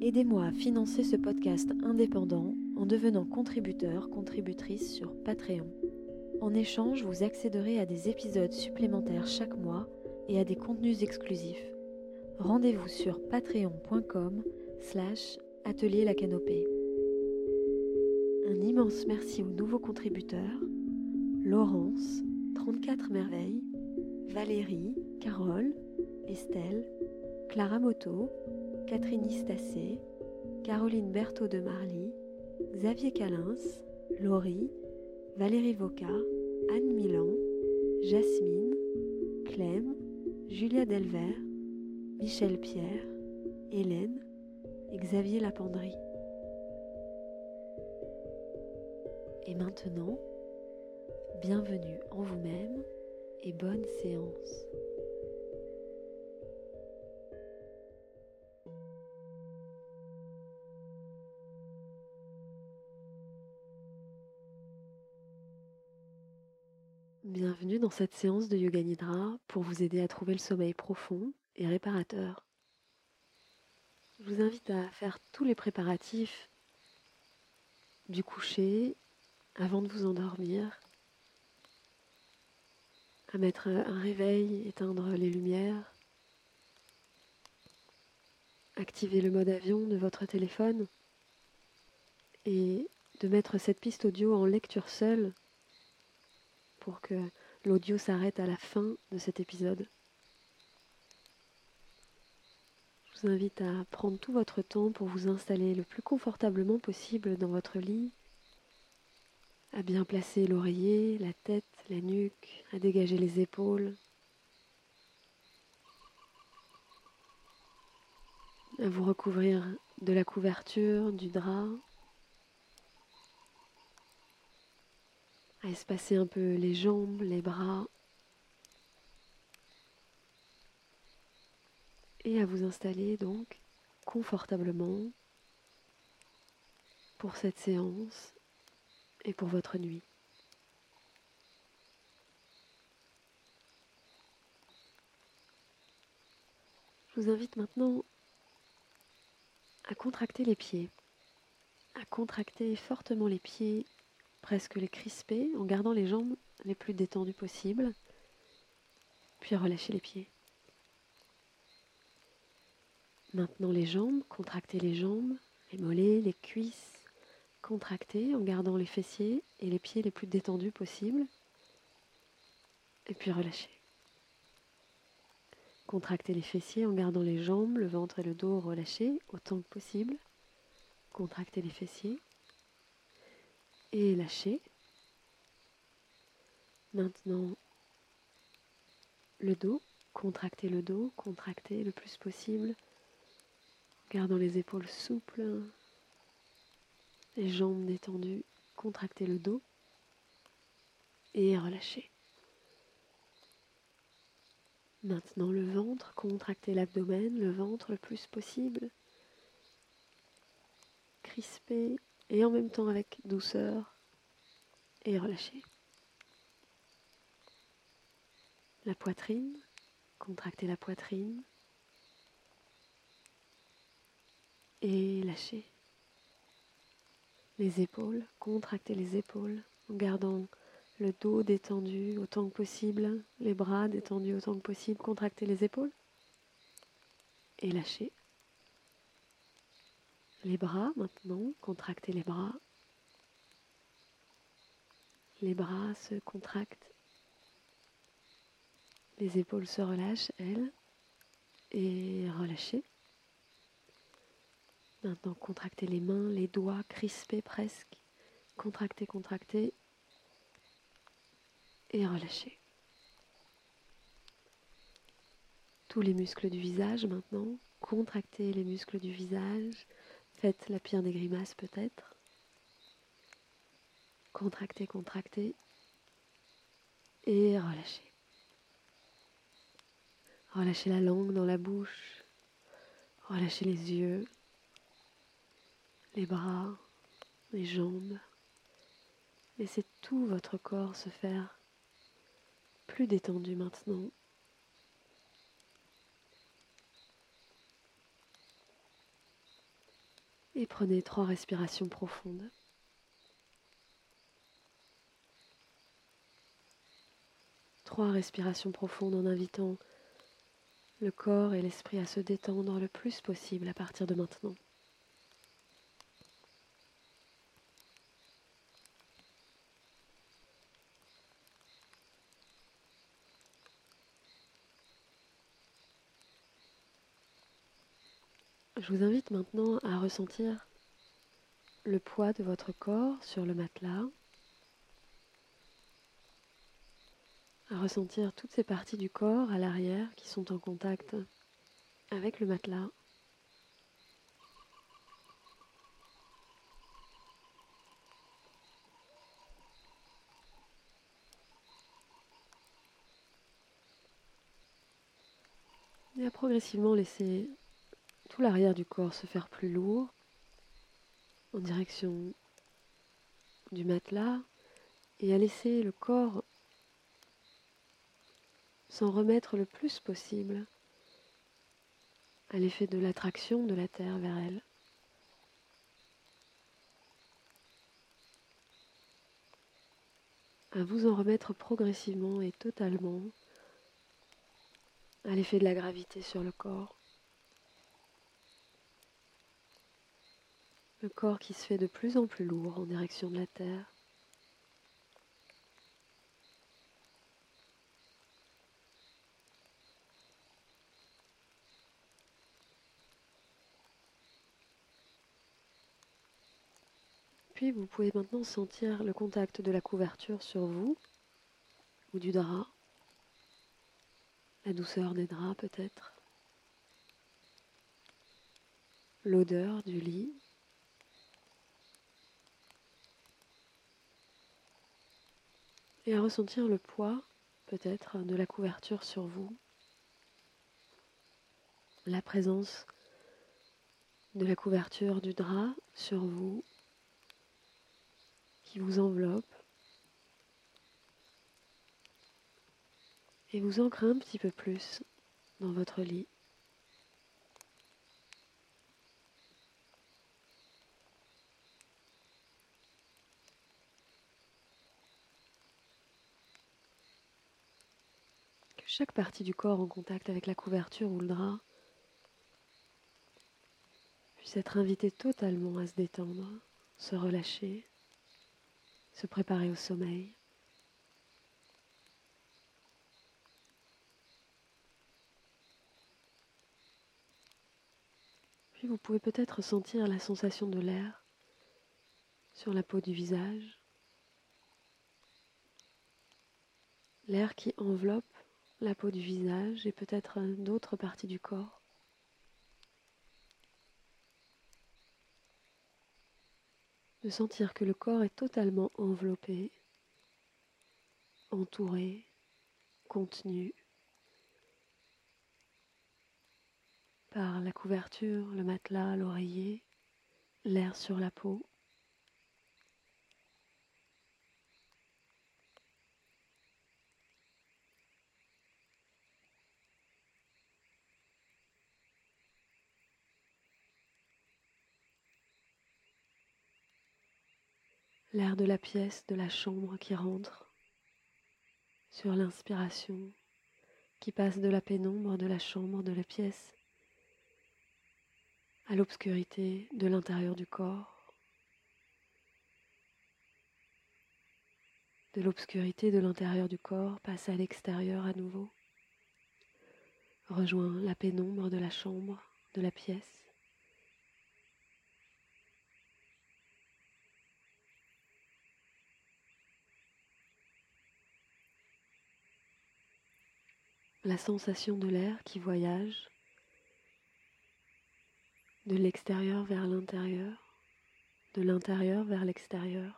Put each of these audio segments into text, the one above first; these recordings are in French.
Aidez-moi à financer ce podcast indépendant en devenant contributeur, contributrice sur Patreon. En échange, vous accéderez à des épisodes supplémentaires chaque mois et à des contenus exclusifs. Rendez-vous sur patreon.com slash atelier la canopée. Un immense merci aux nouveaux contributeurs, Laurence, 34 merveilles, Valérie, Carole, Estelle, Clara Moto, Catherine Istacé, Caroline Berthaud de Marly, Xavier Calins, Laurie, Valérie Voca, Anne Milan, Jasmine, Clem, Julia Delvert, Michel Pierre, Hélène et Xavier Lapendry. Et maintenant, bienvenue en vous-même et bonne séance. Bienvenue dans cette séance de Yoga Nidra pour vous aider à trouver le sommeil profond et réparateur. Je vous invite à faire tous les préparatifs du coucher avant de vous endormir, à mettre un réveil, éteindre les lumières, activer le mode avion de votre téléphone et de mettre cette piste audio en lecture seule que l'audio s'arrête à la fin de cet épisode. Je vous invite à prendre tout votre temps pour vous installer le plus confortablement possible dans votre lit, à bien placer l'oreiller, la tête, la nuque, à dégager les épaules, à vous recouvrir de la couverture, du drap, espacer un peu les jambes, les bras, et à vous installer donc confortablement pour cette séance et pour votre nuit. Je vous invite maintenant à contracter les pieds, à contracter fortement les pieds presque les crisper en gardant les jambes les plus détendues possibles, puis relâcher les pieds. Maintenant les jambes, contractez les jambes, les mollets, les cuisses, contractez en gardant les fessiers et les pieds les plus détendus possibles, et puis relâchez. Contractez les fessiers en gardant les jambes, le ventre et le dos relâchés autant que possible. Contractez les fessiers et lâchez. Maintenant, le dos, contractez le dos, contractez le plus possible, gardant les épaules souples, les jambes détendues, contractez le dos et relâchez. Maintenant le ventre, contractez l'abdomen, le ventre le plus possible, crispez et en même temps avec douceur et relâchez. La poitrine, contractez la poitrine et lâchez. Les épaules, contractez les épaules en gardant le dos détendu autant que possible, les bras détendus autant que possible, contractez les épaules et lâchez. Les bras maintenant, contractez les bras. Les bras se contractent. Les épaules se relâchent, elles, et relâchez. Maintenant, contractez les mains, les doigts crispés presque. Contractez, contractez. Et relâchez. Tous les muscles du visage maintenant. Contractez les muscles du visage Faites la pire des grimaces peut-être. Contractez, contractez. Et relâchez. Relâchez la langue dans la bouche. Relâchez les yeux, les bras, les jambes. Laissez tout votre corps se faire plus détendu maintenant. Et prenez trois respirations profondes. Trois respirations profondes en invitant le corps et l'esprit à se détendre le plus possible à partir de maintenant. Je vous invite maintenant à ressentir le poids de votre corps sur le matelas, à ressentir toutes ces parties du corps à l'arrière qui sont en contact avec le matelas. Et à progressivement laisser l'arrière du corps se faire plus lourd en direction du matelas et à laisser le corps s'en remettre le plus possible à l'effet de l'attraction de la Terre vers elle. À vous en remettre progressivement et totalement à l'effet de la gravité sur le corps. Le corps qui se fait de plus en plus lourd en direction de la Terre. Puis vous pouvez maintenant sentir le contact de la couverture sur vous ou du drap, la douceur des draps peut-être, l'odeur du lit. Et à ressentir le poids peut-être de la couverture sur vous, la présence de la couverture du drap sur vous qui vous enveloppe et vous ancre un petit peu plus dans votre lit. Chaque partie du corps en contact avec la couverture ou le drap puisse être invitée totalement à se détendre, se relâcher se préparer au sommeil. Puis vous pouvez peut-être sentir la sensation de l'air sur la peau du visage, l'air qui enveloppe la peau du visage et peut-être d'autres parties du corps. de sentir que le corps est totalement enveloppé, entouré, contenu par la couverture, le matelas, l'oreiller, l'air sur la peau. L'air de la pièce, de la chambre qui rentre sur l'inspiration, qui passe de la pénombre de la chambre, de la pièce, à l'obscurité de l'intérieur du corps, de l'obscurité de l'intérieur du corps passe à l'extérieur à nouveau, rejoint la pénombre de la chambre, de la pièce, la sensation de l'air qui voyage de l'extérieur vers l'intérieur, de l'intérieur vers l'extérieur.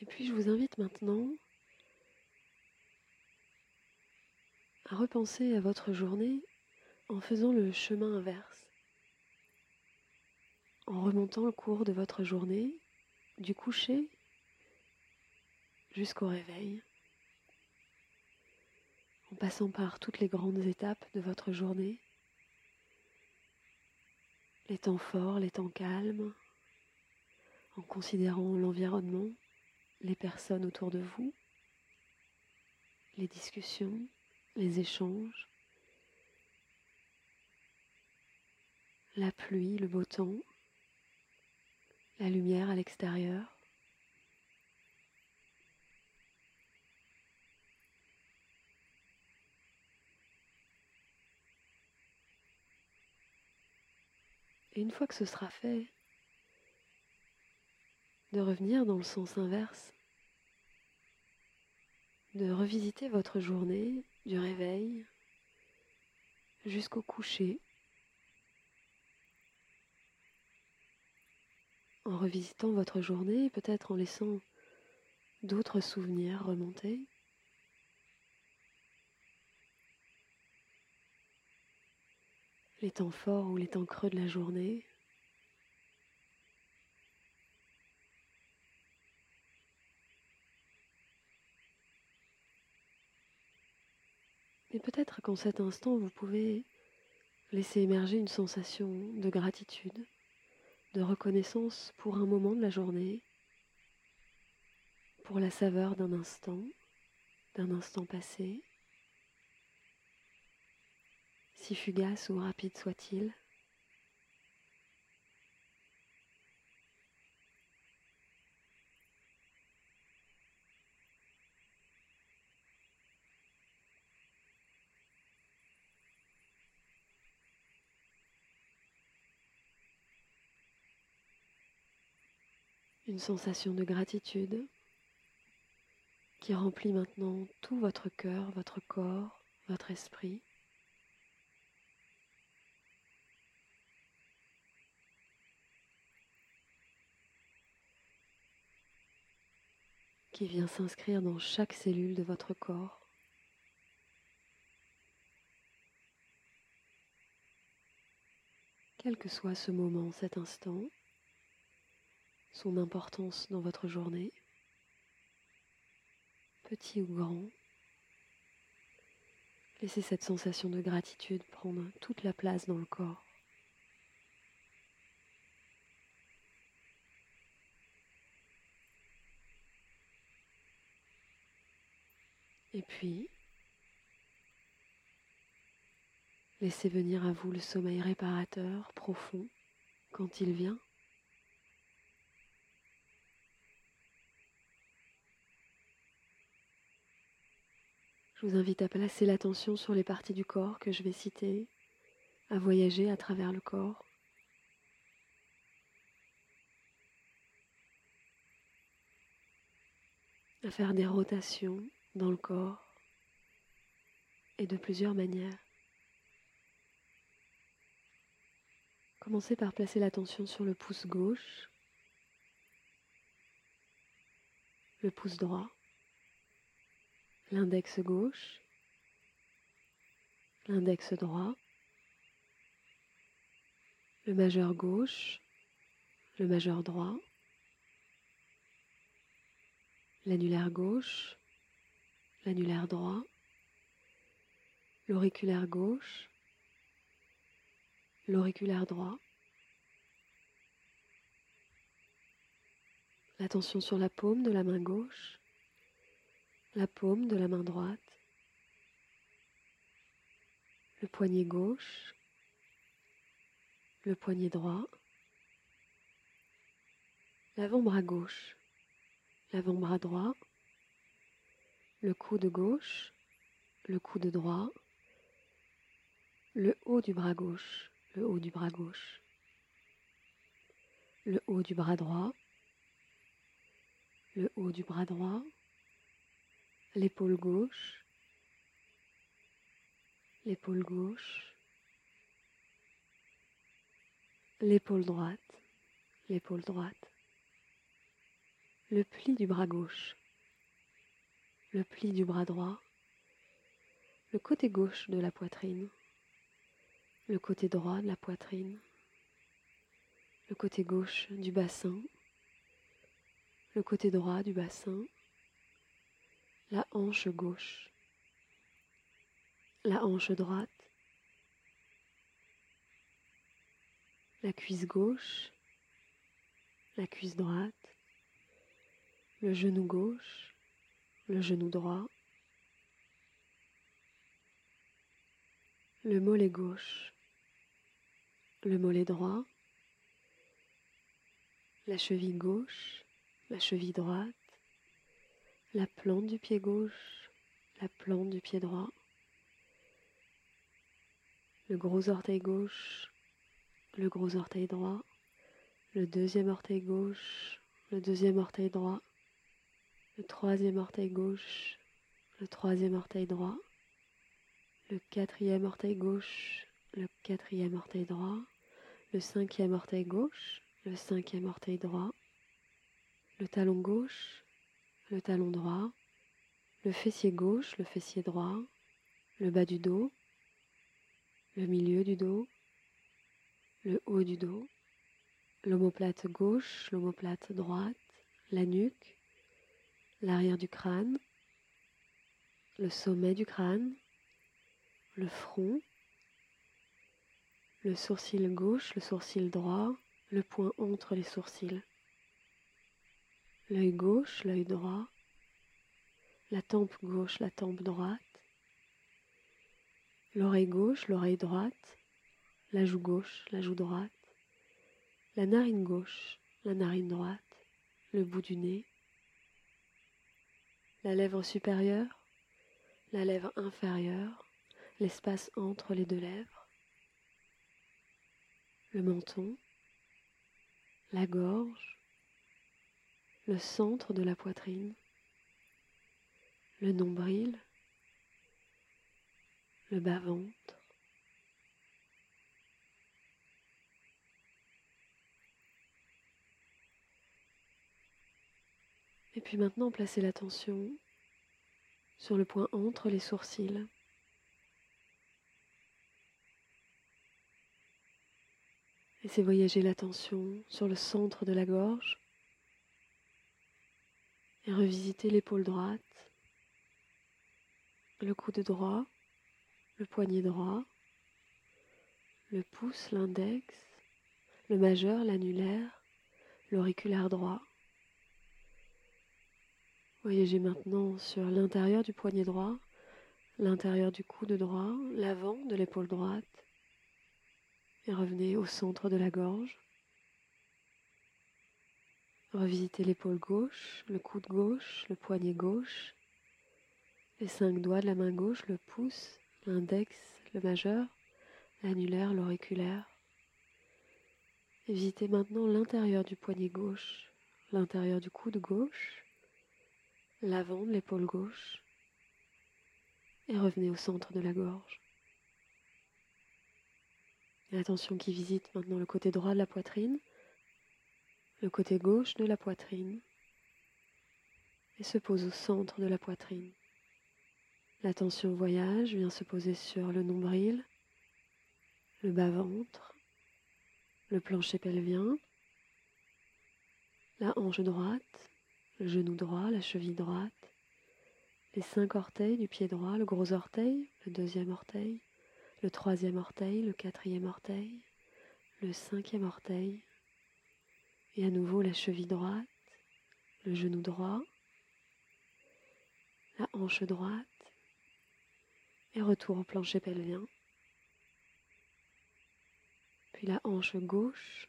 Et puis je vous invite maintenant à repenser à votre journée en faisant le chemin inverse, en remontant le cours de votre journée du coucher jusqu'au réveil, en passant par toutes les grandes étapes de votre journée, les temps forts, les temps calmes, en considérant l'environnement les personnes autour de vous, les discussions, les échanges, la pluie, le beau temps, la lumière à l'extérieur. Et une fois que ce sera fait, de revenir dans le sens inverse, de revisiter votre journée du réveil jusqu'au coucher, en revisitant votre journée, peut-être en laissant d'autres souvenirs remonter. Les temps forts ou les temps creux de la journée. Peut-être qu'en cet instant, vous pouvez laisser émerger une sensation de gratitude, de reconnaissance pour un moment de la journée, pour la saveur d'un instant, d'un instant passé, si fugace ou rapide soit-il. Une sensation de gratitude qui remplit maintenant tout votre cœur, votre corps, votre esprit. qui vient s'inscrire dans chaque cellule de votre corps. Quel que soit ce moment, cet instant, son importance dans votre journée, petit ou grand. Laissez cette sensation de gratitude prendre toute la place dans le corps. Et puis, laissez venir à vous le sommeil réparateur profond quand il vient. Vous invite à placer l'attention sur les parties du corps que je vais citer, à voyager à travers le corps. à faire des rotations dans le corps et de plusieurs manières. Commencez par placer l'attention sur le pouce gauche, le pouce droit, l'index gauche, l'index droit, le majeur gauche, le majeur droit, l'annulaire gauche, l'annulaire droit, l'auriculaire gauche, l'auriculaire droit, l'attention sur la paume de la main gauche, la paume de la main droite, le poignet gauche, le poignet droit, l'avant-bras gauche, l'avant-bras droit, le coude gauche, le coude droit, le haut du bras gauche, le haut du bras gauche, le haut du bras droit, le haut du bras droit, l'épaule gauche, l'épaule gauche, l'épaule droite, l'épaule droite, le pli du bras gauche, le pli du bras droit, le côté gauche de la poitrine, le côté droit de la poitrine, le côté gauche du bassin, le côté droit du bassin, la hanche gauche, la hanche droite, la cuisse gauche, la cuisse droite, le genou gauche, le genou droit, le mollet gauche, le mollet droit, la cheville gauche, la cheville droite, la plante du pied gauche, la plante du pied droit, le gros orteil gauche, le gros orteil droit, le deuxième orteil gauche, le deuxième orteil droit, le troisième orteil gauche, le troisième orteil droit, le quatrième orteil gauche, le quatrième orteil droit, le cinquième orteil gauche, le cinquième orteil droit, le talon gauche, le talon droit, le fessier gauche, le fessier droit, le bas du dos, le milieu du dos, le haut du dos, l'omoplate gauche, l'omoplate droite, la nuque, l'arrière du crâne, le sommet du crâne, le front, le sourcil gauche, le sourcil droit, le point entre les sourcils, l'œil gauche, l'œil droit, la tempe gauche, la tempe droite, l'oreille gauche, l'oreille droite, la joue gauche, la joue droite, la narine gauche, la narine droite, le bout du nez, la lèvre supérieure, la lèvre inférieure, l'espace entre les deux lèvres, le menton, la gorge, le centre de la poitrine, le nombril, le bas-ventre, Et puis maintenant, placez l'attention sur le point entre les sourcils. Laissez voyager l'attention sur le centre de la gorge et revisitez l'épaule droite, le coude droit, le poignet droit, le pouce, l'index, le majeur, l'annulaire, l'auriculaire droit. Voyagez maintenant sur l'intérieur du poignet droit, l'intérieur du coude droit, l'avant de l'épaule droite, et revenez au centre de la gorge. Revisitez l'épaule gauche, le coude gauche, le poignet gauche, les cinq doigts de la main gauche, le pouce, l'index, le majeur, l'annulaire, l'auriculaire. Visitez maintenant l'intérieur du poignet gauche, l'intérieur du coude gauche, l'avant de l'épaule gauche et revenez au centre de la gorge. Et attention qui visite maintenant le côté droit de la poitrine, le côté gauche de la poitrine et se pose au centre de la poitrine. L'attention voyage vient se poser sur le nombril, le bas-ventre, le plancher pelvien, la hanche droite, le genou droit, la cheville droite, les cinq orteils du pied droit, le gros orteil, le deuxième orteil, le troisième orteil, le quatrième orteil, le cinquième orteil, et à nouveau la cheville droite, le genou droit, la hanche droite, et retour au plancher pelvien. Puis la hanche gauche,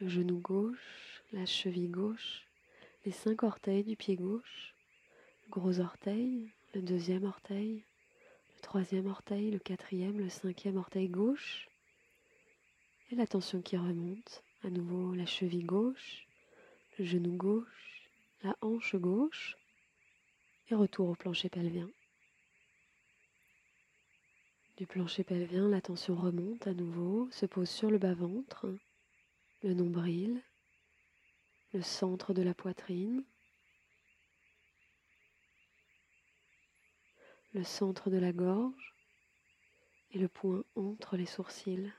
le genou gauche, la cheville gauche, les cinq orteils du pied gauche, le gros orteil, le deuxième orteil, troisième orteil, le quatrième, le cinquième orteil gauche. Et la tension qui remonte. À nouveau la cheville gauche, le genou gauche, la hanche gauche. Et retour au plancher pelvien. Du plancher pelvien, la tension remonte à nouveau, se pose sur le bas-ventre, le nombril, le centre de la poitrine, le centre de la gorge et le point entre les sourcils.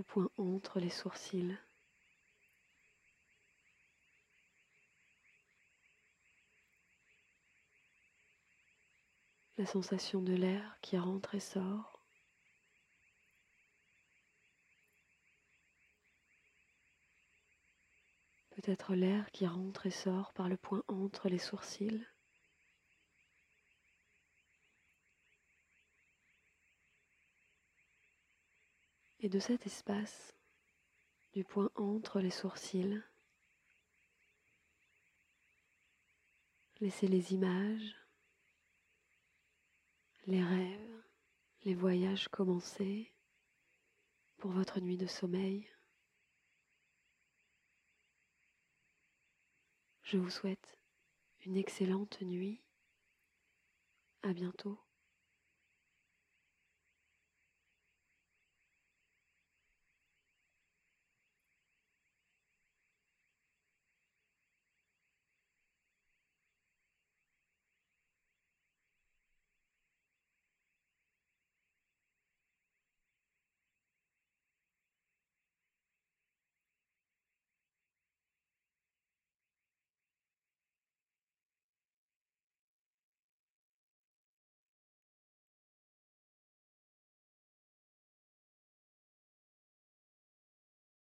Le point entre les sourcils. La sensation de l'air qui rentre et sort. peut-être l'air qui rentre et sort par le point entre les sourcils. Et de cet espace, du point entre les sourcils, laissez les images, les rêves, les voyages commencer pour votre nuit de sommeil. Je vous souhaite une excellente nuit. À bientôt.